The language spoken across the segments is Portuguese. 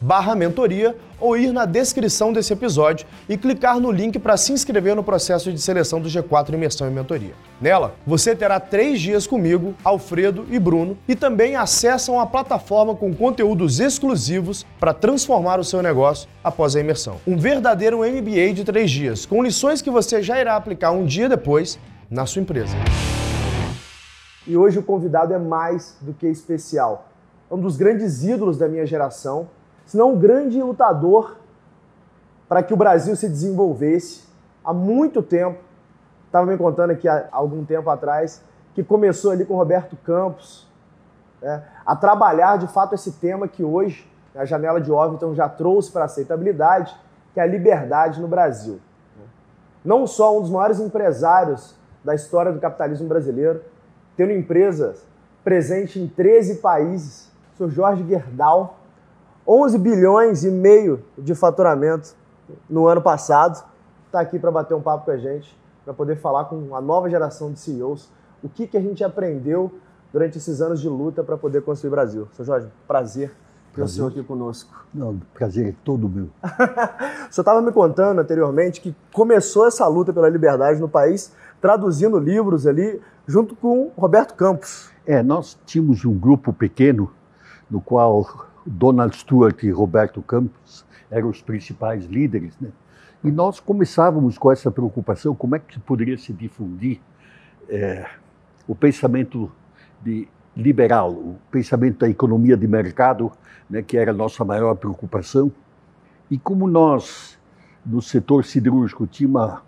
barra mentoria ou ir na descrição desse episódio e clicar no link para se inscrever no processo de seleção do G4 Imersão e Mentoria. Nela, você terá três dias comigo, Alfredo e Bruno e também acessam a plataforma com conteúdos exclusivos para transformar o seu negócio após a imersão. Um verdadeiro MBA de três dias, com lições que você já irá aplicar um dia depois na sua empresa. E hoje o convidado é mais do que especial. É um dos grandes ídolos da minha geração, senão um grande lutador para que o Brasil se desenvolvesse há muito tempo. Estava me contando aqui há algum tempo atrás que começou ali com Roberto Campos né, a trabalhar de fato esse tema que hoje a janela de Overton já trouxe para a aceitabilidade, que é a liberdade no Brasil. Não só um dos maiores empresários da história do capitalismo brasileiro, tendo empresas presentes em 13 países, o senhor Jorge Gerdau, 11 bilhões e meio de faturamento no ano passado. Está aqui para bater um papo com a gente, para poder falar com a nova geração de CEOs o que, que a gente aprendeu durante esses anos de luta para poder construir o Brasil. Seu Jorge, prazer ter o senhor aqui conosco. Não, prazer é todo meu. o senhor estava me contando anteriormente que começou essa luta pela liberdade no país traduzindo livros ali junto com Roberto Campos. É, nós tínhamos um grupo pequeno no qual Donald Stewart e Roberto Campos eram os principais líderes, né? E nós começávamos com essa preocupação, como é que poderia se difundir é, o pensamento liberal, o pensamento da economia de mercado, né, que era a nossa maior preocupação. E como nós, no setor siderúrgico, tínhamos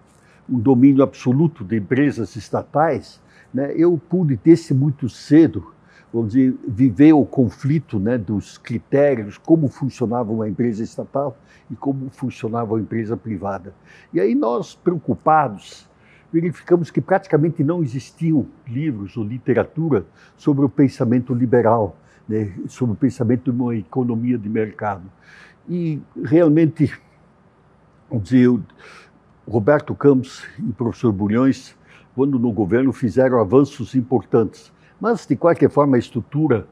um domínio absoluto de empresas estatais, né, eu pude, desde muito cedo, vamos dizer, viver o conflito né, dos critérios, como funcionava uma empresa estatal e como funcionava uma empresa privada. E aí nós, preocupados, verificamos que praticamente não existiam livros ou literatura sobre o pensamento liberal, né, sobre o pensamento de uma economia de mercado. E realmente, vamos dizer, Roberto Campos e o professor Bulhões, quando no governo, fizeram avanços importantes mas, de qualquer forma, a estrutura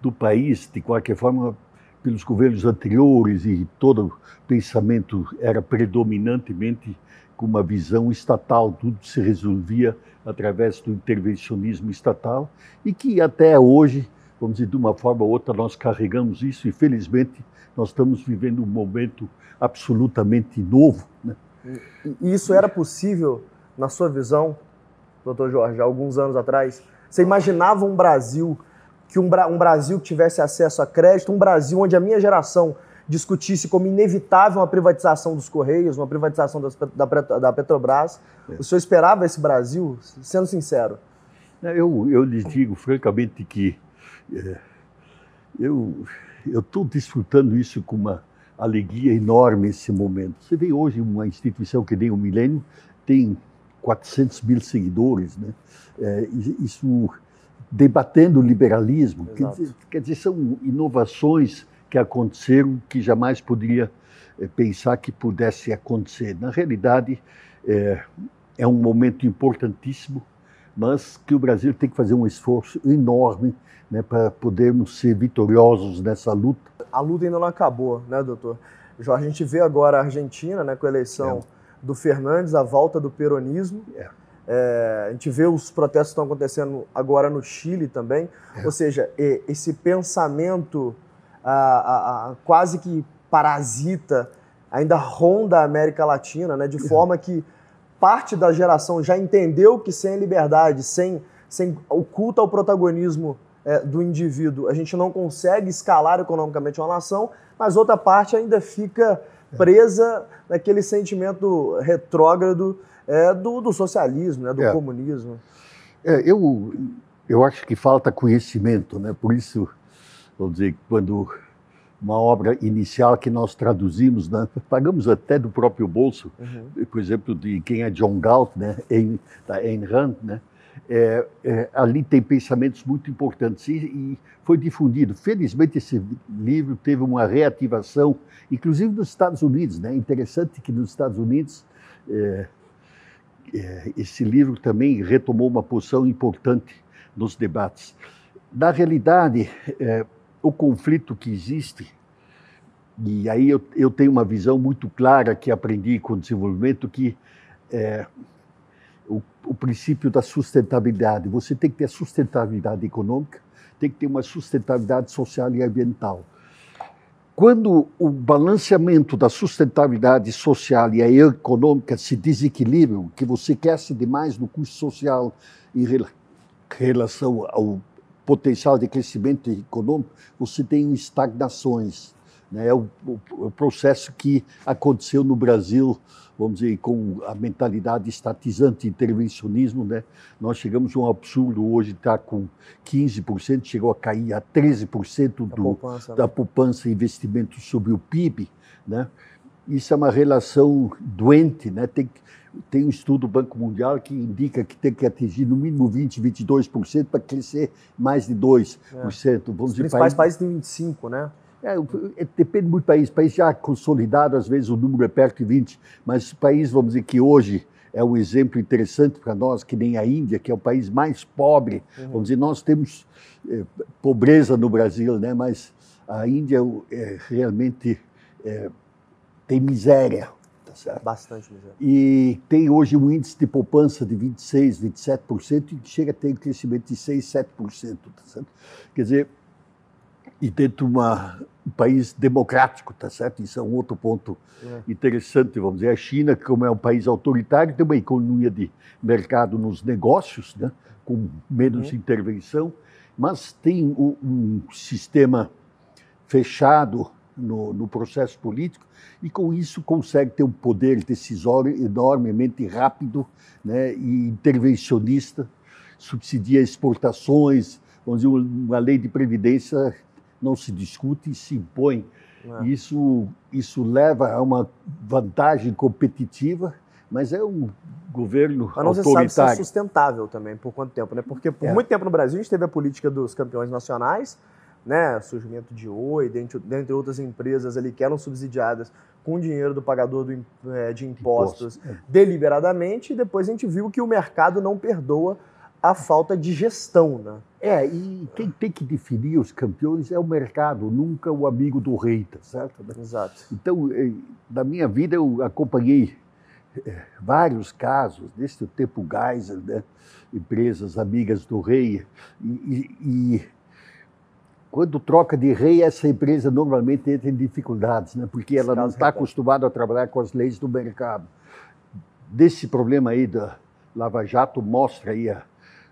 do país, de qualquer forma, pelos governos anteriores e todo o pensamento era predominantemente com uma visão estatal, tudo se resolvia através do intervencionismo estatal e que até hoje, vamos dizer, de uma forma ou outra, nós carregamos isso e felizmente nós estamos vivendo um momento absolutamente novo. Né? E isso era possível, na sua visão, doutor Jorge, alguns anos atrás? Você imaginava um Brasil que um, um Brasil que tivesse acesso a crédito, um Brasil onde a minha geração discutisse como inevitável uma privatização dos Correios, uma privatização das, da, da, Petrobras. É. O senhor esperava esse Brasil, sendo sincero? Eu, eu lhes digo francamente que é, eu estou desfrutando isso com uma alegria enorme esse momento. Você vê hoje uma instituição que nem o Milênio tem 400 mil seguidores, né? É, isso debatendo o liberalismo, quer dizer, quer dizer, são inovações que aconteceram que jamais poderia é, pensar que pudesse acontecer. Na realidade, é, é um momento importantíssimo, mas que o Brasil tem que fazer um esforço enorme né, para podermos ser vitoriosos nessa luta. A luta ainda não acabou, né, doutor? A gente vê agora a Argentina né, com a eleição é. do Fernandes, a volta do peronismo. É. É, a gente vê os protestos que estão acontecendo agora no Chile também. É. Ou seja, esse pensamento a, a, a, quase que parasita ainda ronda a América Latina, né, de é. forma que parte da geração já entendeu que sem liberdade, sem, sem o culto ao protagonismo é, do indivíduo, a gente não consegue escalar economicamente uma nação, mas outra parte ainda fica é. presa naquele sentimento retrógrado é, do, do, socialismo, né, do é. comunismo. É, eu, eu acho que falta conhecimento, né? por isso, vamos dizer, quando uma obra inicial que nós traduzimos, né? pagamos até do próprio bolso, uhum. por exemplo, de quem é John Galt, né? da Ayn Rand, né? É, é, ali tem pensamentos muito importantes e, e, foi difundido. Felizmente esse livro teve uma reativação, inclusive nos Estados Unidos. Né? Interessante que nos Estados Unidos é esse livro também retomou uma posição importante nos debates. Na realidade, é, o conflito que existe, e aí eu, eu, tenho uma visão muito clara que aprendi com o desenvolvimento, que é, o, o princípio da sustentabilidade. Você tem que ter sustentabilidade econômica, tem que ter uma sustentabilidade social e ambiental. Quando o balanceamento da sustentabilidade social e econômica se desequilibram, que você cresce demais no custo social em relação ao potencial de crescimento econômico, você tem estagnações. Né? É o, o, o, processo que aconteceu no Brasil, vamos dizer, com a mentalidade estatizante, intervencionismo. Né? Nós chegamos a um absurdo hoje, está com 15%, chegou a cair a 13% do, da poupança, da né? poupança investimento sobre o PIB. Né? Isso é uma relação doente, né? Tem, tem um estudo do Banco Mundial que indica que tem que atingir no mínimo 20, 22% para crescer mais de 2%. É. Vamos Os principais países têm 25%, né? É, é, depende muito do país. País já consolidado, às vezes o número é perto de 20, mas país, vamos dizer, que hoje é um exemplo interessante para nós, que nem a Índia, que é o país mais pobre. Uhum. Vamos dizer, nós temos é, pobreza no Brasil, né? mas a Índia é, realmente é, tem miséria. Tá certo? Bastante miséria. E tem hoje um índice de poupança de 26%, 27% e chega a ter um crescimento de 6%, 7%. Tá certo? Quer dizer, e dentro de uma, um país democrático, tá certo? Isso é um outro ponto é. interessante, vamos dizer. A China, como é um país autoritário, tem uma economia de mercado nos negócios, né? com menos uhum. intervenção, mas tem um, um sistema fechado no, no, processo político e com isso consegue ter um poder decisório enormemente rápido né, e intervencionista, subsidia exportações, vamos dizer, uma lei de previdência não se discute e se impõe. É. Isso, isso leva a uma vantagem competitiva, mas é um governo mas não autoritário. Você sabe se é sustentável também, por quanto tempo, né? Porque por é. muito tempo no Brasil a gente teve a política dos campeões nacionais, né, surgimento de Oi, dentre, dentre outras empresas ali que eram subsidiadas com o dinheiro do pagador do, é, de impostos Imposto. É. deliberadamente, e depois a gente viu que o mercado não perdoa a falta de gestão. Né? É, e quem tem que definir os campeões é o mercado, nunca o amigo do rei, tá certo? Exato. Então, eh, na minha vida, eu acompanhei eh, vários casos, desde o tempo Geisel, né? empresas amigas do rei, e, e, e quando troca de rei, essa empresa normalmente entra em dificuldades, né? porque ela não está acostumada a trabalhar com as leis do mercado. Desse problema aí da Lava Jato mostra aí a,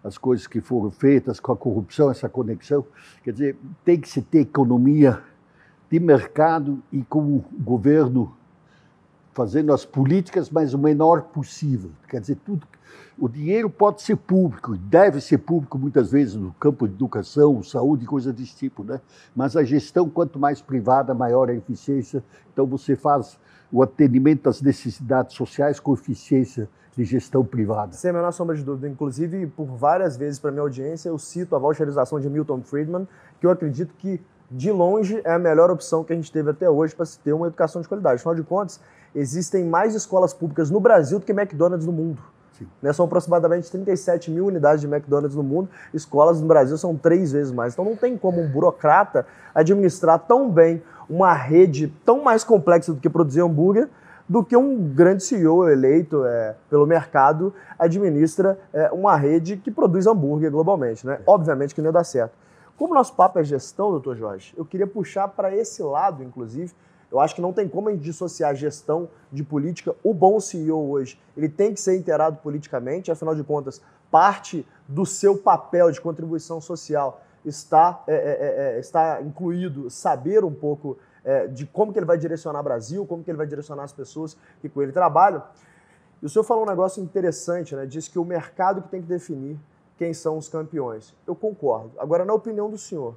as coisas que foram feitas com a corrupção, essa conexão. Quer dizer, tem que se ter economia de mercado e com o governo fazendo as políticas, mas o menor possível. Quer dizer, tudo o dinheiro pode ser público, deve ser público muitas vezes no campo de educação, saúde, coisa desse tipo, né? Mas a gestão, quanto mais privada, maior a eficiência. Então você faz o atendimento às necessidades sociais com eficiência de gestão privada. Sem a menor sombra de dúvida. Inclusive, por várias vezes para minha audiência, eu cito a voucherização de Milton Friedman, que eu acredito que de longe, é a melhor opção que a gente teve até hoje para se ter uma educação de qualidade. Afinal de contas, existem mais escolas públicas no Brasil do que McDonald's no mundo. Né? São aproximadamente 37 mil unidades de McDonald's no mundo, escolas no Brasil são três vezes mais. Então não tem como um burocrata administrar tão bem uma rede tão mais complexa do que produzir hambúrguer do que um grande CEO eleito é, pelo mercado administra é, uma rede que produz hambúrguer globalmente. Né? Obviamente que não ia dar certo. Como nosso papo é gestão, doutor Jorge, eu queria puxar para esse lado, inclusive, eu acho que não tem como a gente dissociar gestão de política. O bom CEO hoje, ele tem que ser inteirado politicamente, afinal de contas, parte do seu papel de contribuição social está, é, é, é, é está incluído saber um pouco é, de como que ele vai direcionar o Brasil, como que ele vai direcionar as pessoas que com ele trabalham. E o senhor falou um negócio interessante, né? Diz que o mercado que tem que definir quem são os campeões. Eu concordo. Agora, na opinião do senhor,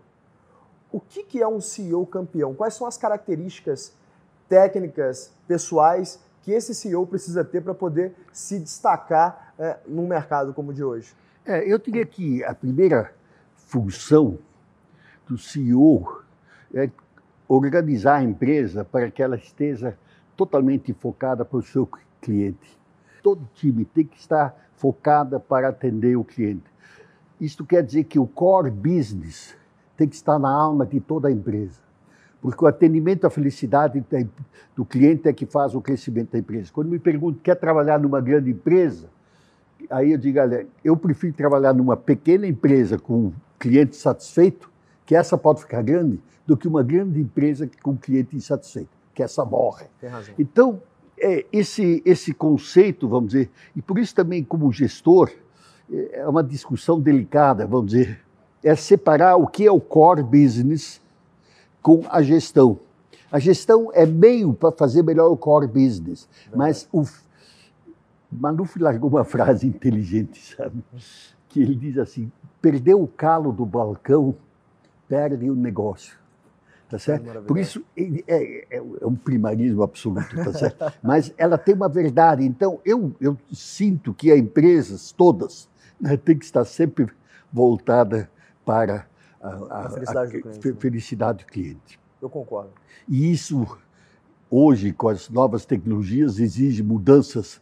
o que, é um CEO campeão? Quais são as características técnicas, pessoais, que esse CEO precisa ter para poder se destacar é, num mercado como o de hoje? É, eu diria que a primeira função do CEO é organizar a empresa para que ela esteja totalmente focada para o seu cliente. Todo time tem que estar focada para atender o cliente. Isto quer dizer que o core business tem que estar na alma de toda a empresa. Porque o atendimento à felicidade do cliente é que faz o crescimento da empresa. Quando me perguntam, quer trabalhar numa grande empresa? Aí eu digo, olha, eu prefiro trabalhar numa pequena empresa com um cliente satisfeito, que essa pode ficar grande, do que uma grande empresa com um cliente insatisfeito, que essa morre. Tem razão. Então, é, esse, esse conceito, vamos dizer, e por isso também como gestor, é uma discussão delicada, vamos dizer, é separar o que é o core business com a gestão. A gestão é meio para fazer melhor o core business, mas o Maluf largou uma frase inteligente, sabe? Que ele diz assim: perdeu o calo do balcão, perde o negócio. Tá certo? É Por isso é, é, é, um primarismo absoluto, tá certo? Mas ela tem uma verdade. Então eu, eu sinto que as empresas todas né, têm que estar sempre voltada para a, a, a, felicidade, a do cliente, felicidade do cliente. Eu concordo. E isso, hoje, com as novas tecnologias, exige mudanças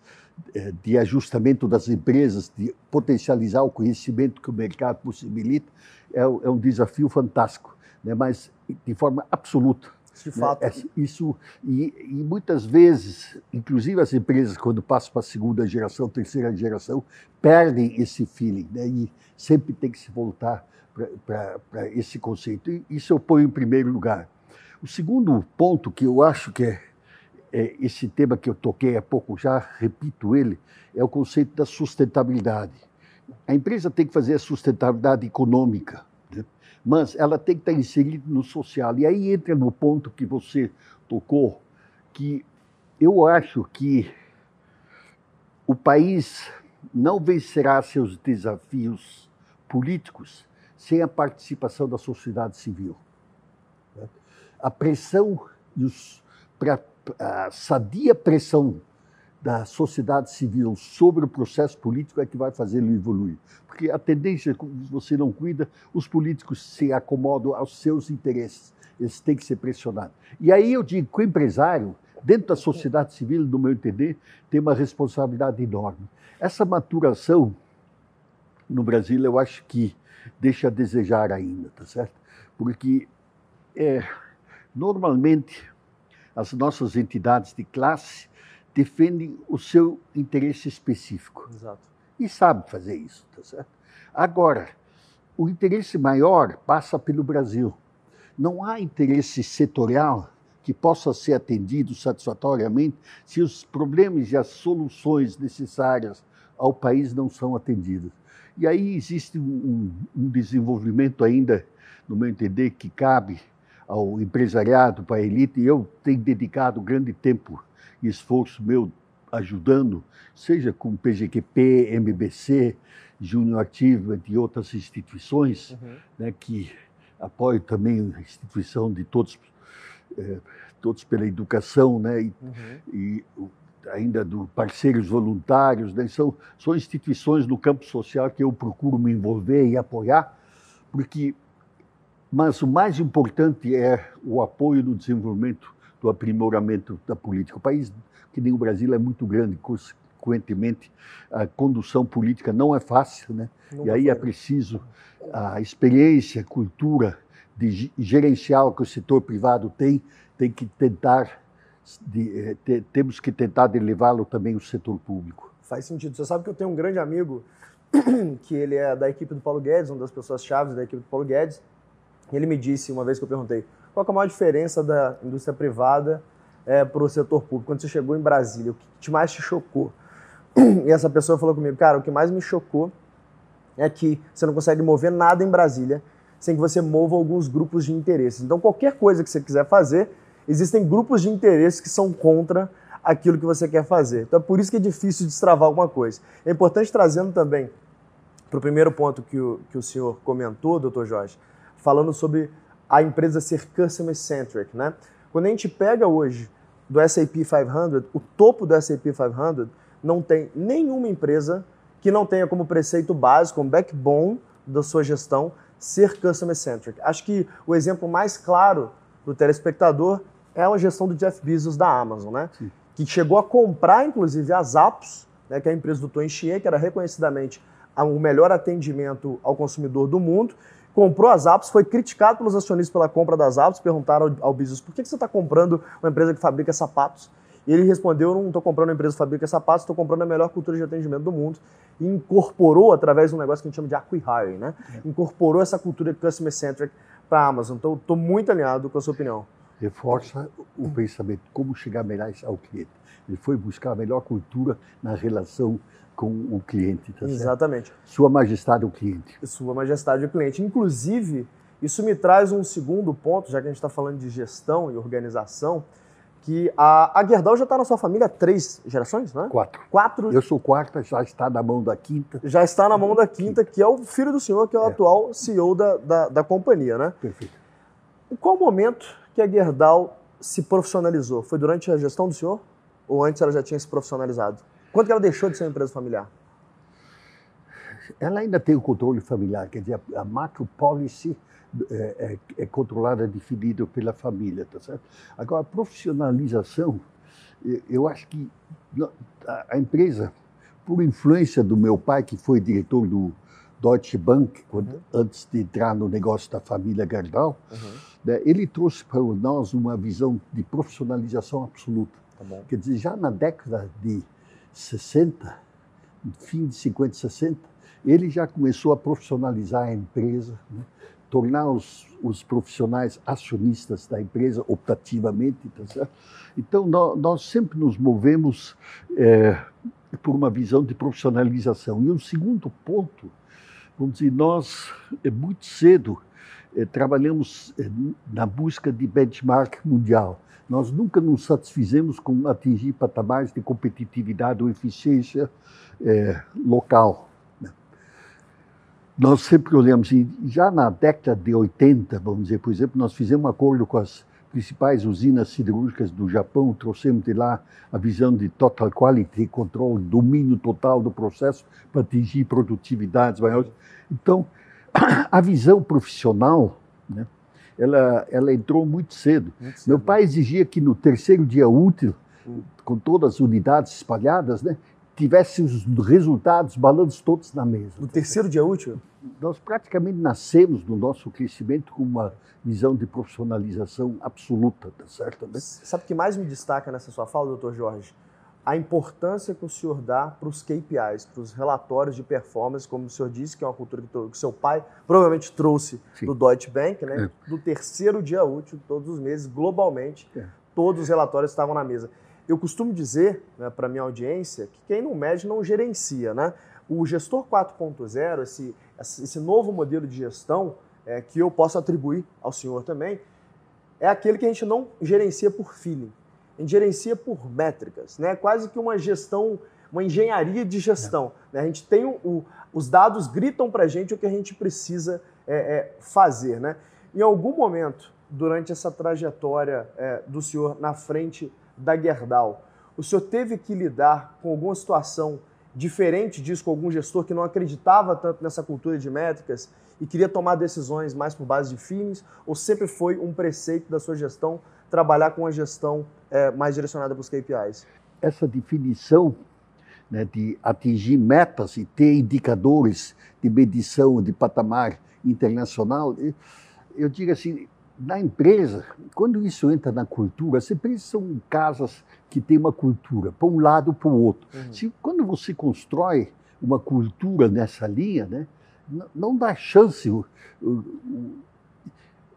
eh, de ajustamento das empresas, de potencializar o conhecimento que o mercado possibilita, é, é um desafio fantástico, né? mas de forma absoluta. De né? fato. Né? Isso, e, e, muitas vezes, inclusive as empresas, quando passam para a segunda geração, terceira geração, perdem esse feeling, né? e sempre tem que se voltar para esse conceito. E isso eu ponho em primeiro lugar. O segundo ponto que eu acho que é, é, esse tema que eu toquei há pouco, já repito ele, é o conceito da sustentabilidade. A empresa tem que fazer a sustentabilidade econômica? Mas ela tem que estar inserida no social. E aí entra no ponto que você tocou, que eu acho que o país não vencerá seus desafios políticos sem a participação da sociedade civil. A pressão, a sadia pressão da sociedade civil sobre o processo político é que vai fazê-lo evoluir. Porque a tendência, se você não cuida, os políticos se acomodam aos seus interesses. Eles têm que ser pressionados. E aí eu digo que o empresário, dentro da sociedade civil, no meu entender, tem uma responsabilidade enorme. Essa maturação no Brasil, eu acho que deixa a desejar ainda, tá certo? Porque é, normalmente as nossas entidades de classe defendem o seu interesse específico. Exato. E sabe fazer isso, tá certo? Agora, o interesse maior passa pelo Brasil. Não há interesse setorial que possa ser atendido satisfatoriamente se os problemas e as soluções necessárias ao país não são atendidos. E aí existe um, um desenvolvimento ainda, no meu entender, que cabe ao empresariado, para a elite, e eu tenho dedicado grande tempo esforço meu ajudando, seja com PGQP, MBC, Junior Achievement e outras instituições, uhum. né, que apoio também a instituição de todos, eh, todos pela educação, né, e, uhum. e ainda do parceiros voluntários, né? são, são instituições no campo social que eu procuro me envolver e apoiar, porque Mas o mais importante é o apoio no desenvolvimento, do aprimoramento da política. O país, que nem o Brasil, é muito grande, consequentemente, a condução política não é fácil, né? Não e aí é preciso a experiência, a cultura de gerencial que o setor privado tem, tem que tentar, de, de, temos que tentar levá-lo também o setor público. Faz sentido. Você sabe que eu tenho um grande amigo que ele é da equipe do Paulo Guedes, uma das pessoas chaves da equipe do Paulo Guedes. Ele me disse uma vez que eu perguntei qual é a maior diferença da indústria privada é, para o setor público. Quando você chegou em Brasília, o que mais te chocou? E essa pessoa falou comigo, cara, o que mais me chocou é que você não consegue mover nada em Brasília sem que você mova alguns grupos de interesses. Então, qualquer coisa que você quiser fazer, existem grupos de interesses que são contra aquilo que você quer fazer. Então, é por isso que é difícil destravar alguma coisa. É importante trazendo também para o primeiro ponto que o, que o senhor comentou, doutor Jorge, falando sobre a empresa ser customer-centric. Né? Quando a gente pega hoje do SAP 500, o topo do SAP 500 não tem nenhuma empresa que não tenha como preceito básico, como backbone da sua gestão, ser customer-centric. Acho que o exemplo mais claro para o telespectador é a gestão do Jeff Bezos da Amazon, né? Sim. que chegou a comprar, inclusive, as Apps, né, que é a empresa do Tony Xie, que era reconhecidamente o melhor atendimento ao consumidor do mundo, comprou as apps, foi criticado pelos acionistas pela compra das apps, perguntaram ao, ao Bezos por que, que você está comprando uma empresa que fabrica sapatos? E ele respondeu: não estou comprando uma empresa que fabrica sapatos, estou comprando a melhor cultura de atendimento do mundo. E incorporou, através de um negócio que a gente chama de acqui-hiring, né? É. Incorporou essa cultura customer-centric para a Amazon. Então, estou muito alinhado com a sua opinião. Reforça o pensamento, como chegar melhor ao cliente. Ele foi buscar a melhor cultura na relação com o cliente. Tá Exatamente. Certo? Sua Majestade o cliente. Sua Majestade o cliente. Inclusive, isso me traz um segundo ponto, já que a gente está falando de gestão e organização, que a, a Gerdau já está na sua família há três gerações, não é? Quatro. Quatro. Eu sou quarta, já está na mão da quinta. Já está na mão da quinta, que é o filho do senhor, que é o é. atual CEO da, da, da, companhia, né? Perfeito. Em qual momento que a Gerdau se profissionalizou? Foi durante a gestão do senhor? Ou antes ela já tinha se profissionalizado? Quando que ela deixou de ser uma empresa familiar? Ela ainda tem o controle familiar, quer dizer, a macro policy é, é, é controlada, definida pela família, tá certo? Agora, a profissionalização, eu acho que a empresa, por influência do meu pai, que foi diretor do Deutsche Bank, quando, uhum. antes de entrar no negócio da família Gardal, uhum. né, ele trouxe para nós uma visão de profissionalização absoluta. Tá Quer dizer, já na década de 60, fim de 50 e 60, ele já começou a profissionalizar a empresa, né? tornar os, os, profissionais acionistas da empresa optativamente. Tá então, nós, nós, sempre nos movemos é, por uma visão de profissionalização. E o segundo ponto, vamos dizer, nós, é, muito cedo, trabalhamos é, na busca de benchmark mundial. Nós nunca nos satisfizemos com atingir patamares de competitividade ou eficiência é, local. Né? Nós sempre olhamos, e já na década de 80, vamos dizer, por exemplo, nós fizemos um acordo com as principais usinas siderúrgicas do Japão, trouxemos de lá a visão de total quality, controle, domínio total do processo para atingir produtividades maiores. Então, a visão profissional, né, ela, ela entrou muito cedo. muito cedo. Meu pai exigia que no terceiro dia útil, hum. com todas as unidades espalhadas, né, tivesse os resultados, balanços todos na mesa. No terceiro dia útil? Nós praticamente nascemos no nosso crescimento com uma visão de profissionalização absoluta, tá certo? Né? Sabe o que mais me destaca nessa sua fala, doutor Jorge? A importância que o senhor dá para os KPIs, para os relatórios de performance, como o senhor disse, que é uma cultura que, que seu pai provavelmente trouxe Sim. do Deutsche Bank, né? É. Do terceiro dia útil, todos os meses, globalmente, é. todos os relatórios estavam na mesa. Eu costumo dizer né, para minha audiência que quem não mede não gerencia, né? O gestor 4.0, esse, esse novo modelo de gestão é, que eu posso atribuir ao senhor também, é aquele que a gente não gerencia por feeling a gente gerencia por métricas, né? quase que uma gestão, uma engenharia de gestão. É. Né? A gente tem o, o, os dados gritam para a gente o que a gente precisa é, é, fazer. Né? Em algum momento, durante essa trajetória é, do senhor na frente da Gerdau, o senhor teve que lidar com alguma situação diferente disso com algum gestor que não acreditava tanto nessa cultura de métricas e queria tomar decisões mais por base de feelings? Ou sempre foi um preceito da sua gestão trabalhar com a gestão é, mais direcionada para os KPIs? Essa definição né, de atingir metas e ter indicadores de medição de patamar internacional, eu digo assim, na empresa, quando isso entra na cultura, as empresas são casas que têm uma cultura, para um lado para o outro. Uhum. Se, quando você constrói uma cultura nessa linha, né, não, não dá chance. O, o,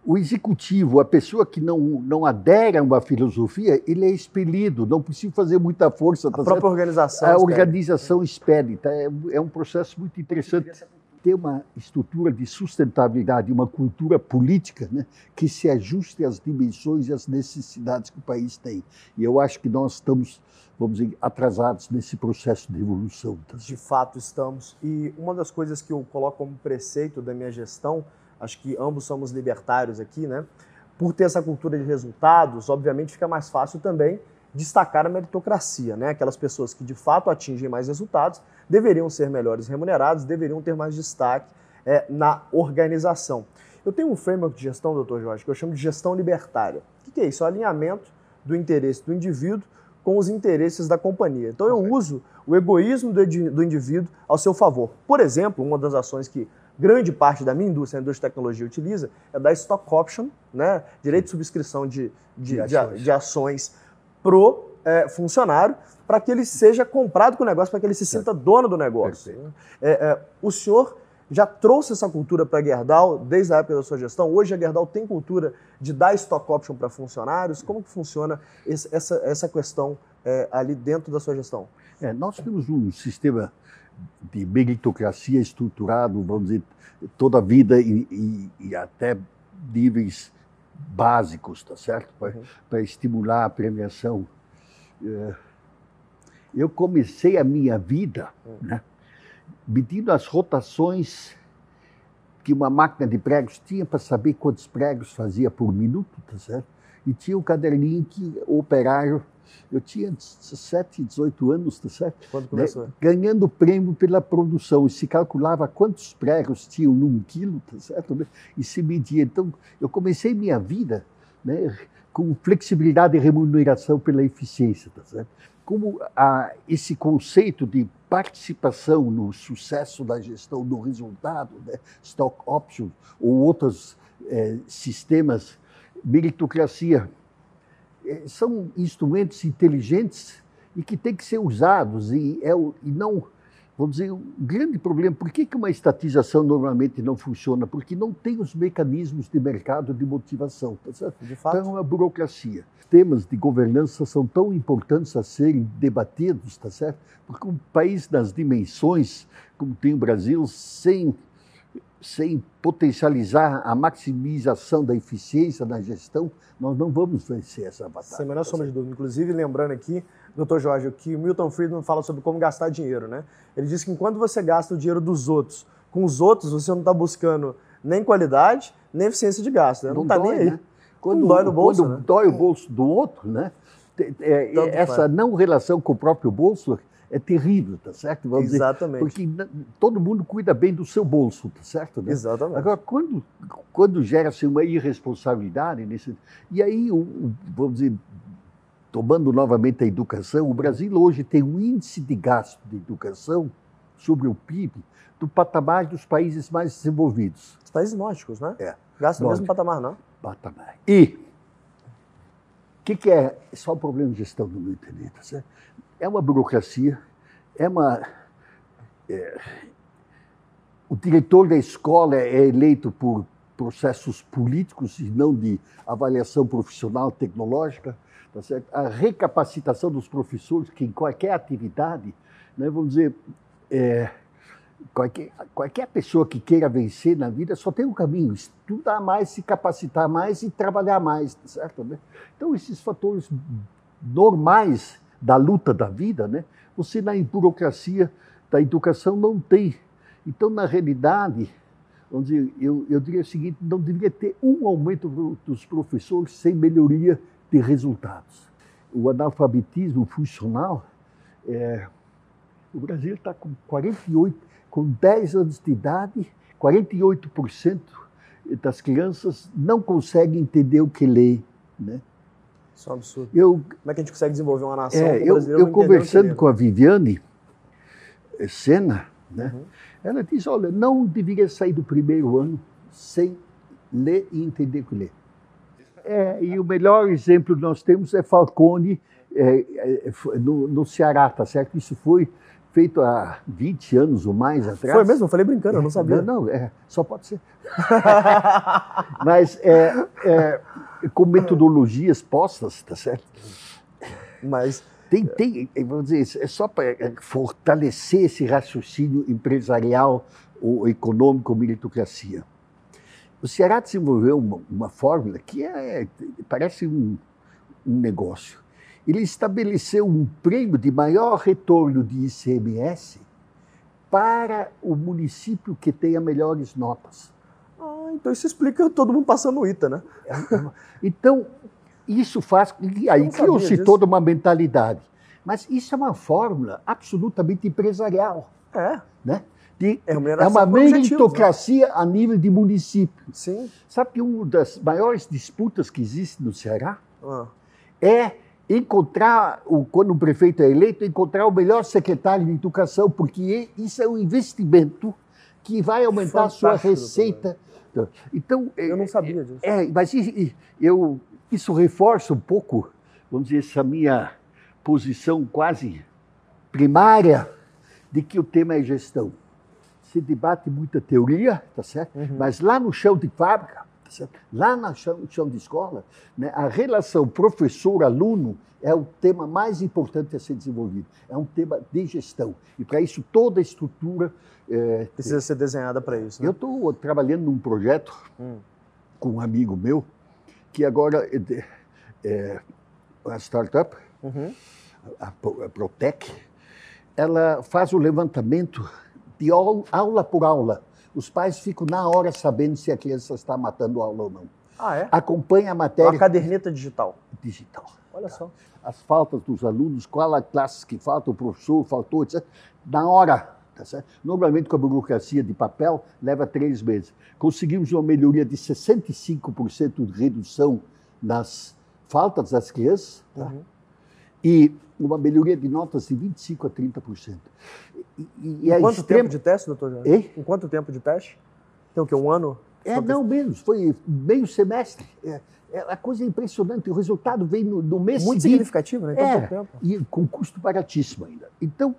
o, executivo, a pessoa que não, não adere a uma filosofia, ele é expelido, não precisa fazer muita força. A tá própria certo? organização. A organização espere. Tá? É, é um processo muito interessante ter uma estrutura de sustentabilidade, uma cultura política né, que se ajuste às dimensões e às necessidades que o país tem. E eu acho que nós estamos, vamos dizer, atrasados nesse processo de evolução. Tá? De fato estamos. E uma das coisas que eu coloco como preceito da minha gestão, acho que ambos somos libertários aqui, né? Por ter essa cultura de resultados, obviamente fica mais fácil também destacar a meritocracia, né? Aquelas pessoas que de fato atingem mais resultados deveriam ser melhores remunerados, deveriam ter mais destaque é, na organização. Eu tenho um framework de gestão, doutor Jorge, que eu chamo de gestão libertária. O que é isso? É o alinhamento do interesse do indivíduo com os interesses da companhia. Então eu uso o egoísmo do, do indivíduo ao seu favor. Por exemplo, uma das ações que grande parte da minha indústria, a indústria de tecnologia, utiliza é da stock option, né? direito de subscrição de, de, de, ações. de ações pro é, funcionário para que ele seja comprado com o negócio, para que ele se sinta dono do negócio. É, é, o senhor já trouxe essa cultura para a Gerdau desde a época da sua gestão? Hoje a Gerdau tem cultura de dar stock option para funcionários? Como que funciona esse, essa, essa questão é, ali dentro da sua gestão? É, nós temos um sistema de meritocracia estruturado, vamos dizer, toda a vida e, e, e até níveis básicos, tá certo? Para uhum. estimular a premiação. É, eu comecei a minha vida uhum. né, medindo as rotações que uma máquina de pregos tinha para saber quantos pregos fazia por minuto, tá certo? E tinha um caderninho que o operário eu tinha 17, 18 anos, tá certo? Quando começou? Né? Ganhando prêmio pela produção. E se calculava quantos pregos tinham num quilo, tá certo? E se media. Então, eu comecei minha vida né, com flexibilidade e remuneração pela eficiência, tá certo? Como a, esse conceito de participação no sucesso da gestão do resultado, né, stock options ou outros é, sistemas, meritocracia, é, são instrumentos inteligentes e que têm que ser usados e, é, e não, vamos dizer, um grande problema. Por que, que uma estatização normalmente não funciona? Porque não tem os mecanismos de mercado de motivação. Tá? De fato. Então é uma burocracia. Temas de governança são tão importantes a serem debatidos, tá certo? Porque um país das dimensões como tem o Brasil, sem sem potencializar a maximização da eficiência da gestão, nós não vamos vencer essa batalha. Sem a menor sombra de dúvida. Inclusive, lembrando aqui, doutor Jorge, que o Milton Friedman fala sobre como gastar dinheiro, né? Ele diz que enquanto você gasta o dinheiro dos outros com os outros, você não está buscando nem qualidade, nem eficiência de gasto. Né? Não está nem aí. Né? Quando não dói no bolso, quando né? dói o bolso do outro, né? É, essa não relação com o próprio bolso é terrível, tá certo? Vamos Exatamente. Dizer, porque todo mundo cuida bem do seu bolso, tá certo? Né? Exatamente. Agora, quando, quando gera-se uma irresponsabilidade, nesse, e aí, o, vamos dizer, tomando novamente a educação, o Brasil hoje tem um índice de gasto de educação sobre o PIB do patamar dos países mais desenvolvidos. Os países nórdicos, né? É. Gasta no mesmo patamar, não? Patamar. E o que, que, é só um problema de gestão do meu entender, tá certo? É uma burocracia, é uma. É, o diretor da escola é eleito por processos políticos e não de avaliação profissional tecnológica. Tá certo? A recapacitação dos professores, que em qualquer atividade, né, vamos dizer, é, qualquer, qualquer pessoa que queira vencer na vida só tem um caminho: estudar mais, se capacitar mais e trabalhar mais. Tá certo? Né? Então, esses fatores normais da luta da vida, né? Você na burocracia da educação não tem. Então, na realidade, vamos dizer, eu, eu diria o seguinte: não deveria ter um aumento dos professores sem melhoria de resultados. O analfabetismo funcional é, O Brasil está com 48, com 10 anos de idade, 48% das crianças não conseguem entender o que lê. Né? Isso é um absurdo. Eu, Como é que a gente consegue desenvolver uma nação é, eu, eu conversando com a Viviane eh, Sena, né? Uhum. ela diz, olha, não deveria sair do primeiro ano sem ler e entender o que lê. É, e o melhor exemplo que nós temos é Falcone é, é, no, no Ceará, tá certo? Isso foi feito há 20 anos ou mais atrás. Foi mesmo? Eu falei brincando, eu não sabia. Não, não, é, só pode ser. Mas é, é, com metodologias postas, tá certo? Mas Tem, tem, vamos dizer, é só para fortalecer esse raciocínio empresarial ou econômico, meritocracia. O Ceará desenvolveu uma, uma fórmula que é, parece um, um negócio. Ele estabeleceu um prêmio de maior retorno de ICMS para o município que tenha melhores notas. Ah, então isso explica todo mundo passando no ITA, né? Então, isso faz. E aí criou-se toda uma mentalidade. Mas isso é uma fórmula absolutamente empresarial. É. Né? De, É é uma objetivos, né? meritocracia a nível de município. Sim. Sabe que uma das maiores disputas que existe no Ceará Ah, é encontrar, o, quando o prefeito é eleito, encontrar o melhor secretário de educação, porque isso é um investimento que vai aumentar a sua Fantástico, receita. Então, eu não sabia disso. é, mas eu, isso reforça um pouco, vamos dizer, essa minha posição quase primária de que o tema é gestão. Se debate muita teoria, tá certo? Uhum. Mas lá no chão de fábrica, lá no chão, chão de escola, né, a relação professor-aluno é o tema mais importante a ser desenvolvido. É um tema de gestão. E para isso toda a estrutura. é, Precisa ser desenhada para isso, né? eu estou trabalhando num projeto Hum. com um amigo meu, que agora é, é uma startup, Uhum. a a Protec, ela faz o levantamento de aula por aula. Os pais ficam na hora sabendo se a criança está matando aula ou não. Ah, é? Acompanha a É uma matéria caderneta digital. digital. Olha só. As faltas dos alunos, qual a classe que falta, o professor faltou, etc. Na hora. Tá certo? Normalmente, com a burocracia de papel, leva três meses. Conseguimos uma melhoria de 65% de redução nas faltas das crianças. tá? Uhum. E uma melhoria de notas de 25% a 30%. E, e, e Em é quanto extremo- tempo de teste, doutor Jorge? Em quanto tempo de teste? Tem o quê? Um ano? É, não menos, foi meio semestre. É, é, a coisa é impressionante, o resultado vem no, no mês Muito seguinte. significativo, né? Em tão É. tempo. E com custo baratíssimo ainda. Então,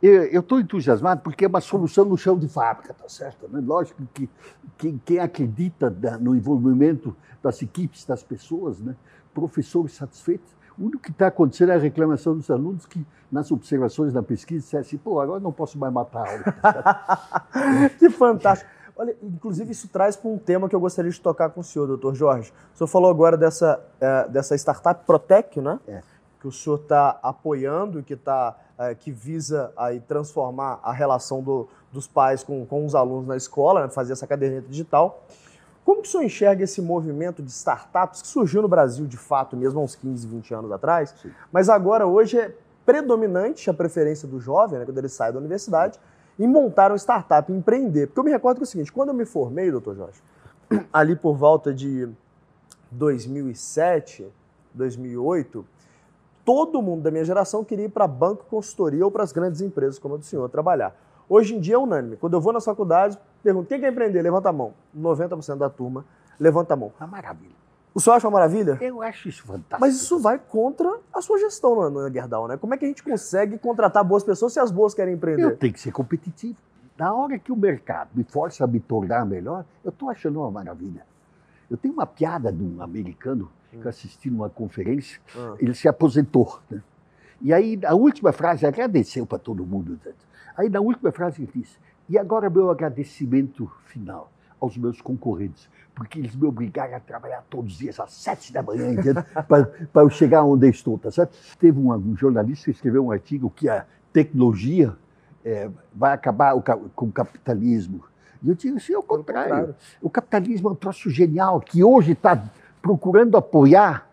eu estou entusiasmado porque é uma solução no chão de fábrica, tá certo? Né? Lógico que quem, quem acredita da- no envolvimento das equipes, das pessoas, né? professores satisfeitos, o único que está acontecendo é a reclamação dos alunos que, nas observações da pesquisa, disseram assim, pô, agora não posso mais matar aula. que fantástico. Olha, inclusive isso traz para um tema que eu gostaria de tocar com o senhor, doutor Jorge. O senhor falou agora dessa, eh, dessa startup Protec, né? É. Que o senhor está apoiando e que, tá, eh, que visa aí transformar a relação do- dos pais com, com os alunos na escola, né? fazer essa caderneta digital. Como que o senhor enxerga esse movimento de startups que surgiu no Brasil de fato mesmo há uns 15, 20 anos atrás, Sim. mas agora hoje é predominante a preferência do jovem, né, quando ele sai da universidade, em montar uma startup, em empreender. Porque eu me recordo que é o seguinte, quando eu me formei, doutor Jorge, ali por volta de 2007, 2008, todo mundo da minha geração queria ir para banco, consultoria ou para as grandes empresas como a do senhor trabalhar. Hoje em dia é unânime. Quando eu vou na faculdade, pergunto, quem quer empreender? Levanta a mão. 90% da turma levanta a mão. Uma maravilha. O senhor acha uma maravilha? Eu acho isso fantástico. Mas isso vai contra a sua gestão, Ana Gerdau, né? Como é que a gente consegue contratar boas pessoas se as boas querem empreender? Eu tenho que ser competitivo. Na hora que o mercado me força a me tornar melhor, eu estou achando uma maravilha. Eu tenho uma piada de um americano que eu assisti numa conferência, Ah. ele se aposentou. Né? E aí, a última frase, agradeceu para todo mundo. Aí, na última frase, ele disse: E agora, meu agradecimento final aos meus concorrentes, porque eles me obrigaram a trabalhar todos os dias às sete da manhã para eu chegar onde eu estou, tá certo? Teve um, um jornalista que escreveu um artigo que a tecnologia eh, vai acabar o com o capitalismo. E eu digo assim, ao Pelo contrário. contrário. O capitalismo é um troço genial que hoje está procurando apoiar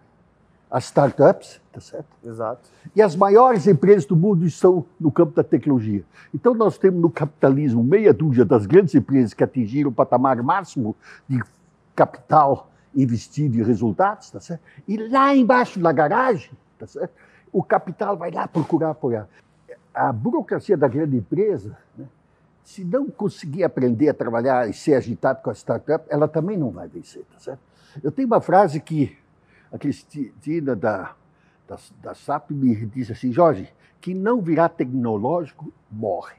as startups, tá certo? Exato. E as maiores empresas do mundo estão no campo da tecnologia. Então nós temos no capitalismo meia dúzia das grandes empresas que atingiram o patamar máximo de capital investido em resultados, tá certo? E lá embaixo na garagem, tá certo? O capital vai lá procurar apoiar. A burocracia da grande empresa, né? se não conseguir aprender a trabalhar e ser agitado com a startup, ela também não vai vencer, tá certo? Eu tenho uma frase que a Cristina da, da, da SAP me disse assim, Jorge, que não virar tecnológico morre.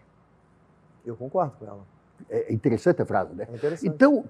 Eu concordo com ela. É interessante a frase, né? É interessante. Então,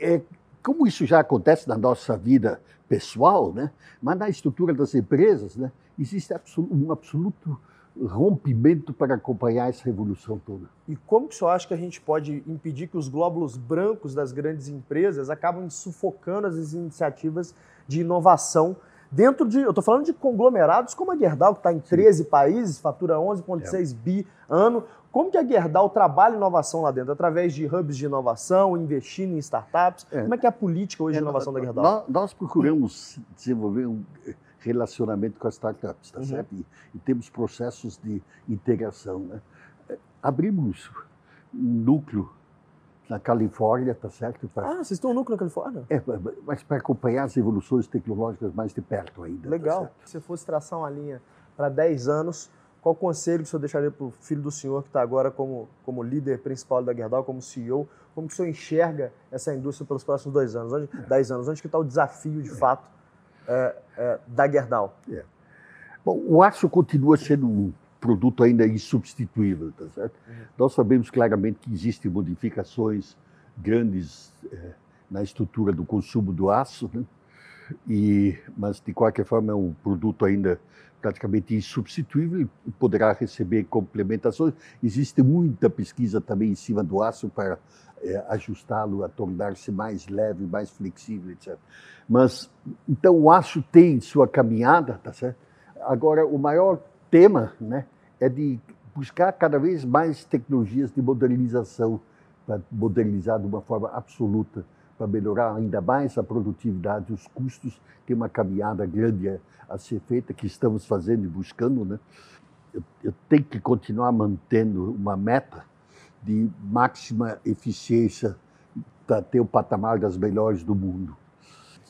é, como isso já acontece na nossa vida pessoal, né? mas na estrutura das empresas, né? existe um absoluto rompimento para acompanhar essa revolução toda. E como que o senhor acha que a gente pode impedir que os glóbulos brancos das grandes empresas acabem sufocando as iniciativas de inovação dentro de, eu estou falando de conglomerados como a Gerdau, que está em 13 Sim. países, fatura 11,6 é. bi ano. Como que a Gerdau trabalha inovação lá dentro? Através de hubs de inovação, investindo em startups? É. Como é que é a política hoje é, de inovação nós, da Gerdau? Nós, nós, procuramos desenvolver um relacionamento com as startups, tá uhum. certo? E, e, temos processos de integração. Né? É, abrimos um núcleo na Califórnia, tá certo? Pra... Ah, vocês estão no núcleo na Califórnia? É, mas para acompanhar as evoluções tecnológicas mais de perto ainda. Tá Legal. Tá Se fosse traçar uma linha para 10 anos, qual conselho que o senhor deixaria para o filho do senhor que está agora como, como líder principal da Gerdau, como CEO? Como que o senhor enxerga essa indústria pelos próximos dois anos? Onde, 10 anos? Onde que está o desafio, de fato, é, é, da Gerdau? É. Bom, o aço continua sendo um produto ainda insubstituível, tá certo? Uhum. Nós sabemos claramente que existem modificações grandes é, na estrutura do consumo do aço, né? e, mas de qualquer forma é um produto ainda praticamente insubstituível poderá receber complementações. Existe muita pesquisa também em cima do aço para é, ajustá-lo a tornar-se mais leve, mais flexível, etc. Mas então o aço tem sua caminhada, tá certo? Agora o maior tema, né, é de buscar cada vez mais tecnologias de modernização para modernizar de uma forma absoluta, para melhorar ainda mais a produtividade, os custos. Tem uma caminhada grande a, ser feita que estamos fazendo e buscando, né? Eu, eu tenho que continuar mantendo uma meta de máxima eficiência para ter o patamar das melhores do mundo.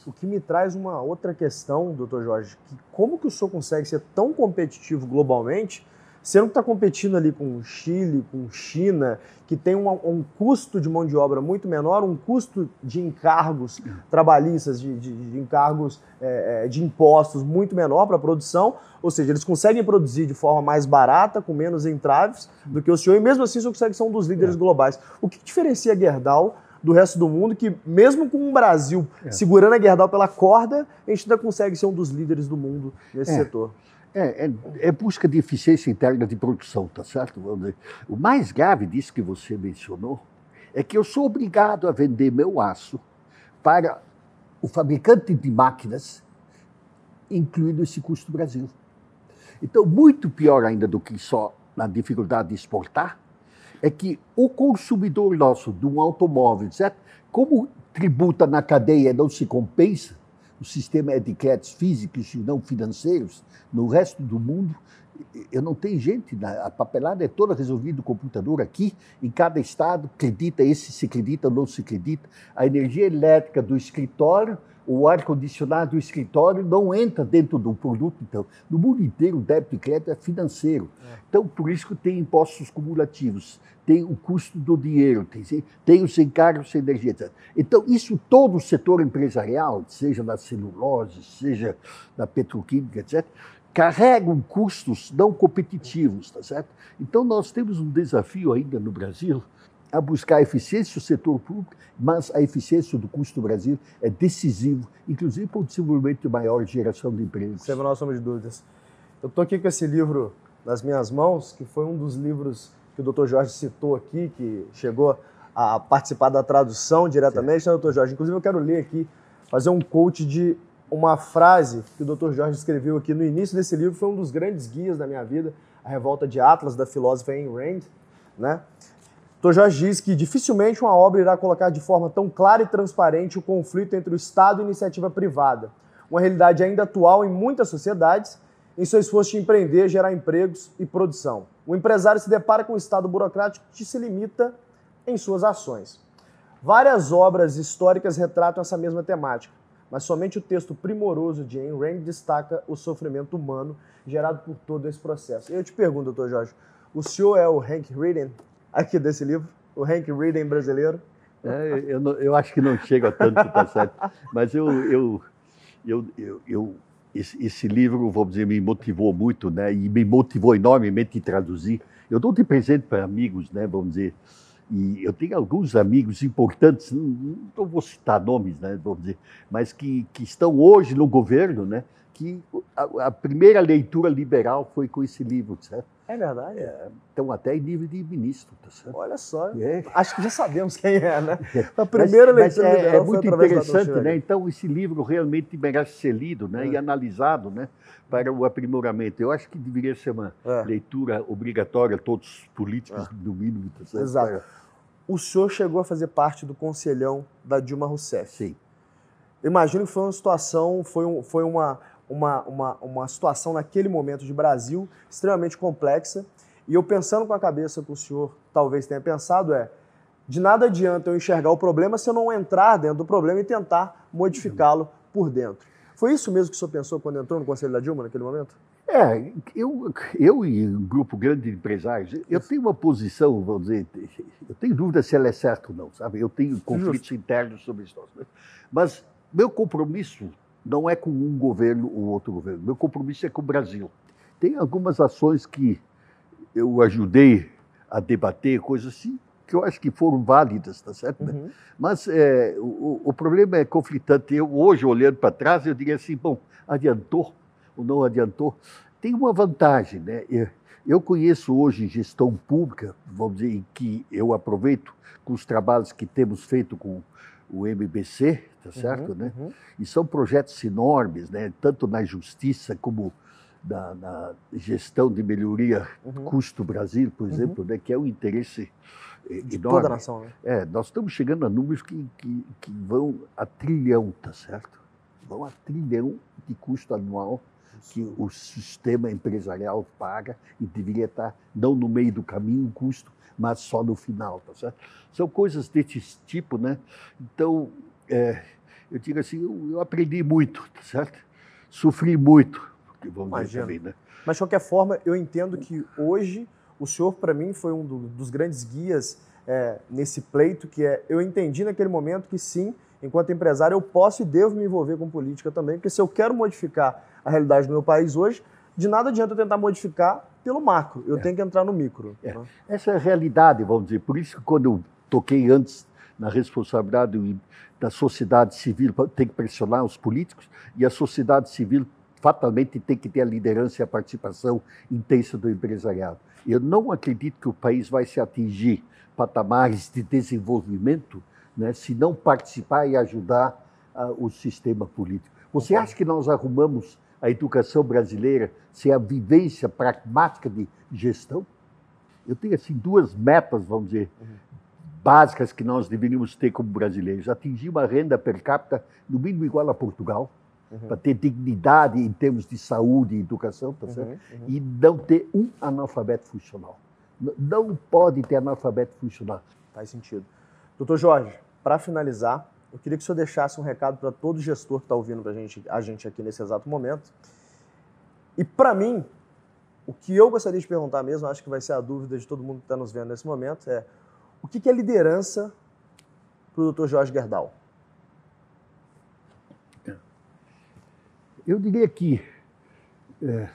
O que me traz uma outra questão, doutor Jorge, que como que o senhor consegue ser tão competitivo globalmente você não está competindo ali com Chile, com China, que tem um, um, custo de mão de obra muito menor, um custo de encargos trabalhistas, de, de, de encargos é, é de impostos muito menor para a produção, ou seja, eles conseguem produzir de forma mais barata, com menos entraves do que o senhor, e mesmo assim o senhor consegue ser um dos líderes é. globais. O que diferencia a Gerdau do resto do mundo, que mesmo com o Brasil é. segurando a Gerdau pela corda, a gente ainda consegue ser um dos líderes do mundo nesse é. setor? É, é, é, busca de eficiência interna de produção, tá certo? O mais grave disso que você mencionou é que eu sou obrigado a vender meu aço para o fabricante de máquinas, incluindo esse custo do Brasil. Então, muito pior ainda do que só na dificuldade de exportar, é que o consumidor nosso de um automóvel, certo? Como tributa na cadeia não se compensa, o sistema é de créditos físicos e não financeiros, no resto do mundo, eu não tenho gente, a papelada é toda resolvida no computador aqui, em cada estado, acredita, esse se acredita não se acredita. A energia elétrica do escritório o ar-condicionado do escritório não entra dentro do produto. Então, no mundo inteiro, o débito e crédito é financeiro. É. Então, por isso que tem impostos cumulativos, tem o custo do dinheiro, tem, tem os encargos de energia, etc. Então, isso todo o setor empresarial, seja na celulose, seja na petroquímica, etc., carregam custos não competitivos, tá certo? Então, nós temos um desafio ainda no Brasil a buscar a eficiência do setor público, mas a eficiência do custo do Brasil é decisivo, inclusive para o desenvolvimento de maior geração de empregos. Sem a menor sombra de dúvidas. Eu estou aqui com esse livro nas minhas mãos, que foi um dos livros que o Dr. Jorge citou aqui, que chegou a participar da tradução diretamente, né, Dr. Jorge? Inclusive, eu quero ler aqui, fazer um coach de uma frase que o Dr. Jorge escreveu aqui no início desse livro, foi um dos grandes guias da minha vida, A Revolta de Atlas, da filósofa Ayn Rand, né? Jorge diz que dificilmente uma obra irá colocar de forma tão clara e transparente o conflito entre o Estado e a iniciativa privada. uma realidade ainda atual em muitas sociedades, em seu esforço de empreender, gerar empregos e produção. O empresário se depara com um estado burocrático que se limita em suas ações. Várias obras históricas retratam essa mesma temática, mas somente o texto primoroso de Ayn Rand destaca o sofrimento humano gerado por todo esse processo. Eu te pergunto, doutor Jorge, o senhor é o Hank Reading aqui desse livro? O Hank Reading brasileiro? É, eu, não, eu, acho que não chega a tanto, tá certo? Mas eu, eu, eu, eu, eu esse, esse, livro, vamos dizer, me motivou muito, né? E me motivou enormemente em traduzir. Eu dou de presente para amigos, né? Vamos dizer. E eu tenho alguns amigos importantes, não, não vou citar nomes, né? Vamos dizer, mas que, que estão hoje no governo, né? Que a, a primeira leitura liberal foi com esse livro, certo? É verdade. É, então, até em nível de ministro, tá certo? Olha só. É. Acho que já sabemos quem é, né? A primeira mas, leitura mas é, é muito interessante, né? Então, esse livro realmente merece ser lido né? É. e analisado né? para o aprimoramento. Eu acho que deveria ser uma é. leitura obrigatória, todos os políticos, é. no mínimo. Tá certo? Exato. O senhor chegou a fazer parte do conselhão da Dilma Rousseff. Sim. Imagino que foi uma situação, foi, um, foi uma uma, uma, uma situação naquele momento de Brasil extremamente complexa. E eu pensando com a cabeça que o senhor talvez tenha pensado é, de nada adianta eu enxergar o problema se eu não entrar dentro do problema e tentar modificá-lo por dentro. Foi isso mesmo que o senhor pensou quando entrou no Conselho da Dilma naquele momento? É, eu, eu e um grupo grande de empresários, eu tenho uma posição, vamos dizer, eu tenho dúvida se ela é certa ou não, sabe? Eu tenho conflitos Justo. internos sobre isso. Mas meu compromisso não é com um governo ou outro governo. Meu compromisso é com o Brasil. Tem algumas ações que eu ajudei a debater, coisas assim, que eu acho que foram válidas, tá certo? Uhum. Mas é, o, o, problema é conflitante. Eu, hoje, olhando para trás, eu diria assim, bom, adiantou ou não adiantou? Tem uma vantagem, né? Eu conheço hoje gestão pública, vamos dizer, em que eu aproveito com os trabalhos que temos feito com o MBC, tá uhum, certo, uhum, né? Uhum. E são projetos enormes, né? Tanto na justiça como na, na gestão de melhoria uhum. custo Brasil, por uhum. exemplo, né? Que é um interesse eh, de enorme. toda a nação. Né? É, nós estamos chegando a números que, que, que vão a trilhão, tá certo? Vão a trilhão de custo anual que o sistema empresarial paga e deveria estar não no meio do caminho o custo, mas só no final, tá certo? São coisas desse tipo, né? Então, é, eu digo assim, eu, eu, aprendi muito, tá certo? Sofri muito, vamos Imagina. dizer também, né? Mas, de qualquer forma, eu entendo que hoje o senhor, para mim, foi um do, dos grandes guias é, nesse pleito, que é, eu entendi naquele momento que sim, enquanto empresário, eu posso e devo me envolver com política também, porque se eu quero modificar a realidade do meu país hoje, de nada adianta eu tentar modificar pelo macro, eu é. tenho que entrar no micro. É. Né? Essa é a realidade, vamos dizer. Por isso que quando eu toquei antes na responsabilidade da sociedade civil, tem que pressionar os políticos, e a sociedade civil fatalmente tem que ter a liderança e a participação intensa do empresariado. Eu não acredito que o país vai se atingir patamares de desenvolvimento né, se não participar e ajudar uh, o sistema político. Você acha que nós arrumamos a educação brasileira sem a vivência pragmática de gestão? Eu tenho assim duas metas, vamos dizer, uhum. básicas que nós deveríamos ter como brasileiros: atingir uma renda per capita no mínimo igual a Portugal, uhum. para ter dignidade em termos de saúde e educação, tá certo? Uhum. uhum. E não ter um analfabeto funcional. Não pode ter analfabeto funcional. Faz sentido. Doutor Jorge, para finalizar, eu queria que o senhor deixasse um recado para todo gestor que está ouvindo pra gente, a gente aqui nesse exato momento. E para mim, o que eu gostaria de perguntar mesmo, acho que vai ser a dúvida de todo mundo que está nos vendo nesse momento, é o que é liderança para o Dr. Jorge Gerdau? Eu diria que, é,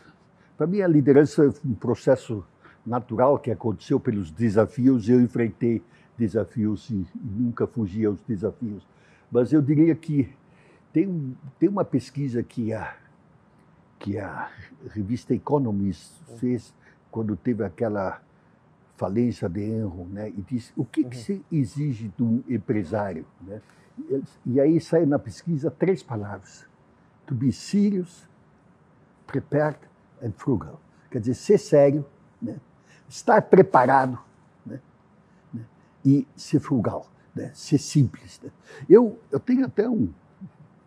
para mim, a liderança é um processo natural que aconteceu pelos desafios. Eu enfrentei desafios e nunca fugi aos desafios. Mas eu diria que tem, tem uma pesquisa que a, que a revista Economist fez quando teve aquela falência de Enron, né? E disse o que, que uhum. se exige de um empresário, né? E aí sai na pesquisa três palavras: to be serious, prepared and frugal. Quer dizer, ser sério, né? estar preparado né? e ser frugal né? ser simples. Né? Eu, eu tenho até um,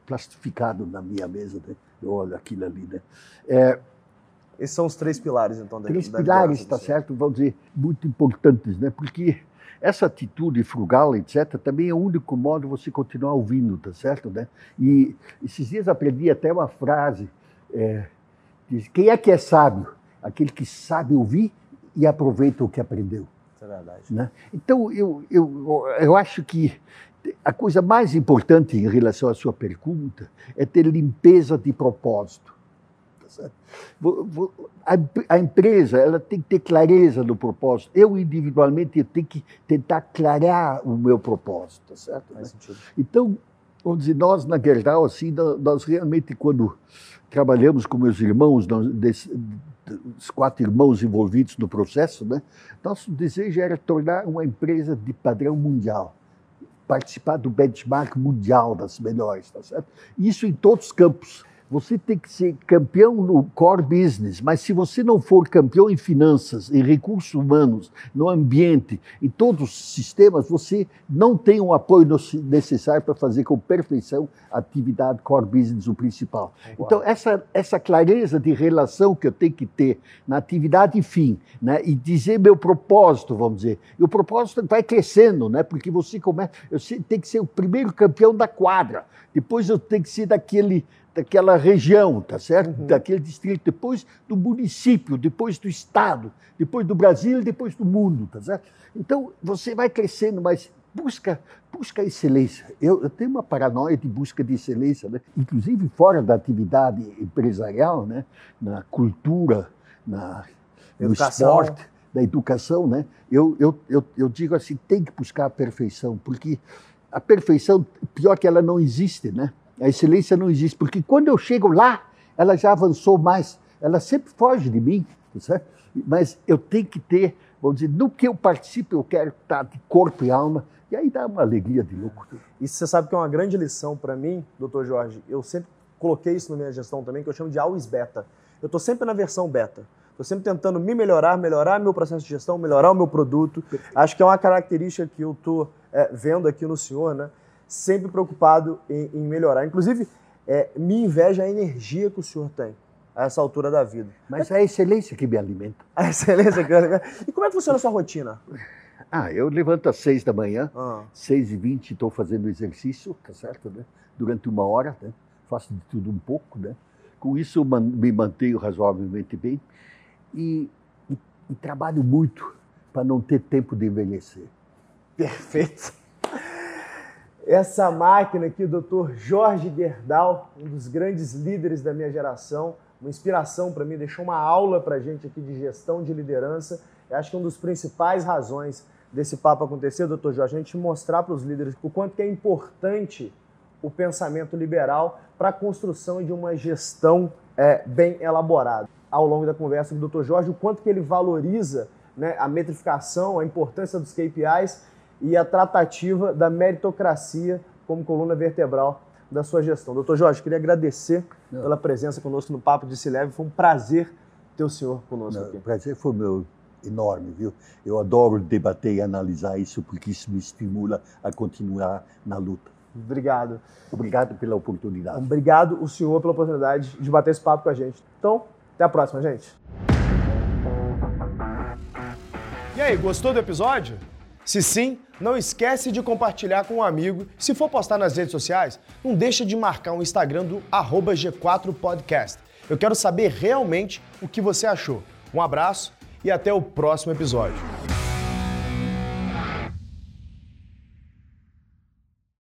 plastificado na minha mesa, né? Eu olho aquilo ali, né? É, Esses são os três pilares, então, da três da pilares, está certo? Vamos dizer, muito importantes, né? Porque essa atitude frugal, etc., também é o único modo de você continuar ouvindo, tá certo? Né? E esses dias aprendi até uma frase: é, diz, quem é que é sábio? Aquele que sabe ouvir e aproveita o que aprendeu. É verdade. Né? Então, eu, eu, eu acho que a coisa mais importante em relação à sua pergunta é ter limpeza de propósito. Tá A, empre- a empresa ela tem que ter clareza no propósito. Eu, individualmente, tenho que tentar clarear o meu propósito. Tá certo? né? Então, vamos dizer, nós na Gerdau, assim, nó- nós realmente, quando trabalhamos com meus irmãos, nós, os quatro irmãos envolvidos no processo, né, nosso desejo era tornar uma empresa de padrão mundial, participar do benchmark mundial das melhores, tá certo? Isso em todos os campos. Você tem que ser campeão no core business, mas se você não for campeão em finanças, em recursos humanos, no ambiente, em todos os sistemas, você não tem o apoio necessário para fazer com perfeição a atividade core business o principal. Então, essa, essa clareza de relação que eu tenho que ter na atividade e fim, né? e dizer meu propósito, vamos dizer. E o propósito vai crescendo, né? porque você começa. Eu tenho que ser o primeiro campeão da quadra, depois eu tenho que ser daquele, daquela região, tá certo? Uhum. Daquele distrito, depois do município, depois do estado, depois do Brasil e depois do mundo, tá certo? Então, você vai crescendo, mas busca, busca excelência. Eu, eu tenho uma paranoia de busca de excelência, né? inclusive fora da atividade empresarial, né? na cultura, na, no Educação. esporte, da educação. Né? Eu, eu, eu, eu digo assim, tem que buscar a perfeição, porque a perfeição, pior que ela não existe, né? A excelência não existe, porque quando eu chego lá, ela já avançou mais. Ela sempre foge de mim, tá certo? Mas eu tenho que ter, vamos dizer, no que eu participo, eu quero estar de corpo e alma, e aí dá uma alegria de louco. Isso você sabe que é uma grande lição para mim, doutor Jorge. Eu sempre coloquei isso na minha gestão também, que eu chamo de always beta. Eu estou sempre na versão beta. Estou sempre tentando me melhorar, melhorar meu processo de gestão, melhorar o meu produto. Acho que é uma característica que eu estou vendo aqui no senhor, né? Sempre preocupado em, em melhorar. Inclusive, é, me inveja a energia que o senhor tem a essa altura da vida. Mas é a excelência que me alimenta. A excelência. que eu- E como é que funciona a sua rotina? Ah, eu levanto às seis da manhã, Ah, seis e vinte estou fazendo exercício, tá certo, né? Durante uma hora, né? Faço de tudo um pouco, né? Com isso eu me mantenho razoavelmente bem e, e- e trabalho muito para não ter tempo de envelhecer. Perfeito. Essa máquina aqui, Dr. Jorge Gerdau, um dos grandes líderes da minha geração, uma inspiração para mim, deixou uma aula para gente aqui de gestão de liderança. Eu acho que uma das principais razões desse papo acontecer, Dr. Jorge, é a gente mostrar para os líderes o quanto que é importante o pensamento liberal para a construção de uma gestão é, bem elaborada. Ao longo da conversa com o Dr. Jorge, o quanto que ele valoriza né, a metrificação, a importância dos KPIs e a tratativa da meritocracia como coluna vertebral da sua gestão. Doutor Jorge, queria agradecer Não. pela presença conosco no Papo de Se Leve. Foi um prazer ter o senhor conosco Não, aqui. O prazer foi meu enorme, viu? Eu adoro debater e analisar isso porque isso me estimula a continuar na luta. Obrigado. Obrigado pela oportunidade. Obrigado o senhor pela oportunidade de bater esse papo com a gente. Então, até a próxima, gente. E aí, gostou do episódio? Se sim, não esquece de compartilhar com um amigo. Se for postar nas redes sociais, não deixa de marcar o Instagram do arroba G4podcast. Eu quero saber realmente o que você achou. Um abraço e até o próximo episódio.